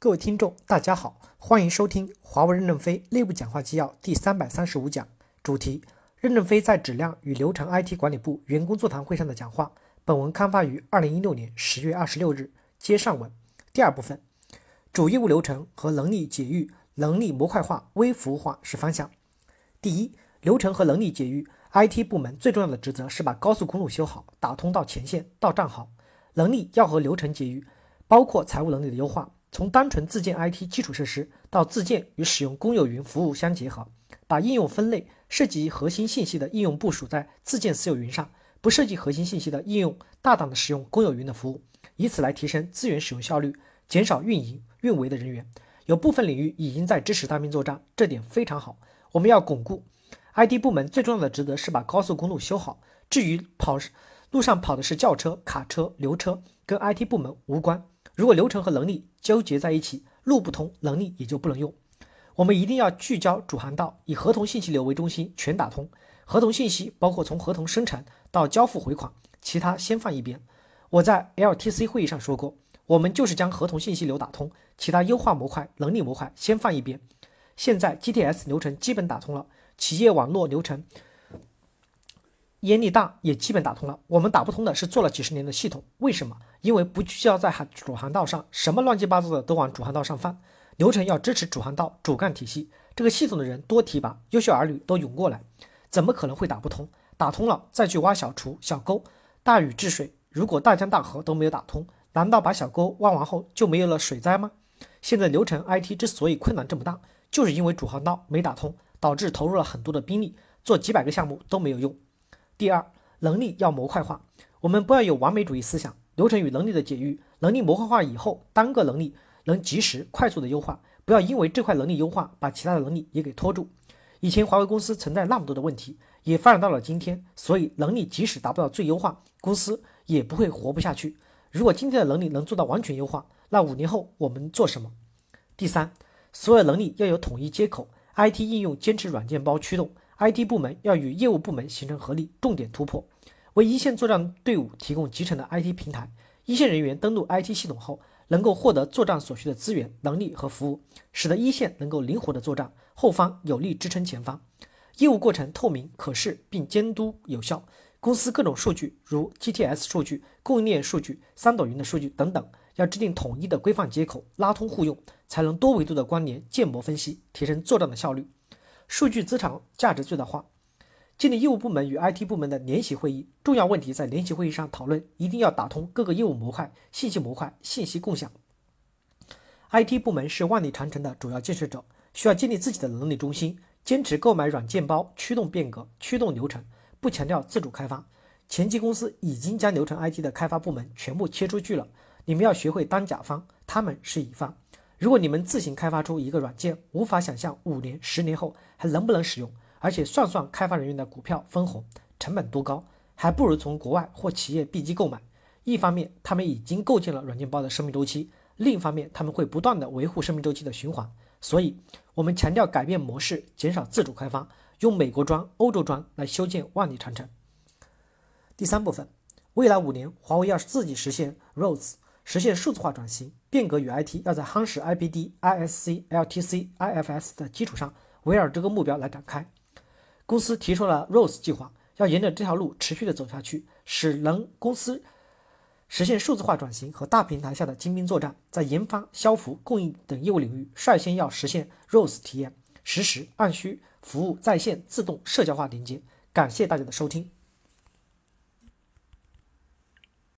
各位听众，大家好，欢迎收听华为任正非内部讲话纪要第三百三十五讲，主题：任正非在质量与流程 IT 管理部员工座谈会上的讲话。本文刊发于二零一六年十月二十六日。接上文，第二部分，主业务流程和能力解域、能力模块化、微服务化是方向。第一，流程和能力解域，IT 部门最重要的职责是把高速公路修好，打通到前线到站好。能力要和流程解域，包括财务能力的优化。从单纯自建 IT 基础设施到自建与使用公有云服务相结合，把应用分类涉及核心信息的应用部署在自建私有云上，不涉及核心信息的应用大胆的使用公有云的服务，以此来提升资源使用效率，减少运营运维的人员。有部分领域已经在支持单兵作战，这点非常好。我们要巩固 IT 部门最重要的职责是把高速公路修好。至于跑路上跑的是轿车、卡车、牛车，跟 IT 部门无关。如果流程和能力纠结在一起，路不通，能力也就不能用。我们一定要聚焦主航道，以合同信息流为中心，全打通。合同信息包括从合同生成到交付回款，其他先放一边。我在 LTC 会议上说过，我们就是将合同信息流打通，其他优化模块、能力模块先放一边。现在 GTS 流程基本打通了，企业网络流程。烟力大也基本打通了，我们打不通的是做了几十年的系统。为什么？因为不聚焦在主航道上，什么乱七八糟的都往主航道上放。流程要支持主航道主干体系，这个系统的人多提拔，优秀儿女都涌过来，怎么可能会打不通？打通了再去挖小厨小沟，大禹治水，如果大江大河都没有打通，难道把小沟挖完后就没有了水灾吗？现在流程 IT 之所以困难这么大，就是因为主航道没打通，导致投入了很多的兵力，做几百个项目都没有用。第二，能力要模块化，我们不要有完美主义思想。流程与能力的解域，能力模块化以后，单个能力能及时快速的优化，不要因为这块能力优化，把其他的能力也给拖住。以前华为公司存在那么多的问题，也发展到了今天，所以能力即使达不到最优化，公司也不会活不下去。如果今天的能力能做到完全优化，那五年后我们做什么？第三，所有能力要有统一接口，IT 应用坚持软件包驱动。IT 部门要与业务部门形成合力，重点突破，为一线作战队伍提供集成的 IT 平台。一线人员登录 IT 系统后，能够获得作战所需的资源、能力和服务，使得一线能够灵活的作战，后方有力支撑前方。业务过程透明可视，并监督有效。公司各种数据，如 GTS 数据、供应链数据、三朵云的数据等等，要制定统一的规范接口，拉通互用，才能多维度的关联、建模分析，提升作战的效率。数据资产价值最大化，建立业务部门与 IT 部门的联席会议，重要问题在联席会议上讨论，一定要打通各个业务模块、信息模块、信息共享。IT 部门是万里长城的主要建设者，需要建立自己的能力中心，坚持购买软件包，驱动变革，驱动流程，不强调自主开发。前期公司已经将流程 IT 的开发部门全部切出去了，你们要学会当甲方，他们是乙方。如果你们自行开发出一个软件，无法想象五年、十年后还能不能使用，而且算算开发人员的股票分红成本多高，还不如从国外或企业 B 机购买。一方面，他们已经构建了软件包的生命周期；另一方面，他们会不断的维护生命周期的循环。所以，我们强调改变模式，减少自主开发，用美国砖、欧洲砖来修建万里长城。第三部分，未来五年，华为要自己实现 ROSE。实现数字化转型变革与 IT 要在夯实 IBD、ISC、LTC、IFS 的基础上，围绕这个目标来展开。公司提出了 ROSE 计划，要沿着这条路持续的走下去，使能公司实现数字化转型和大平台下的精兵作战，在研发、消服、供应等业务领域，率先要实现 ROSE 体验，实时、按需、服务在线、自动、社交化连接。感谢大家的收听。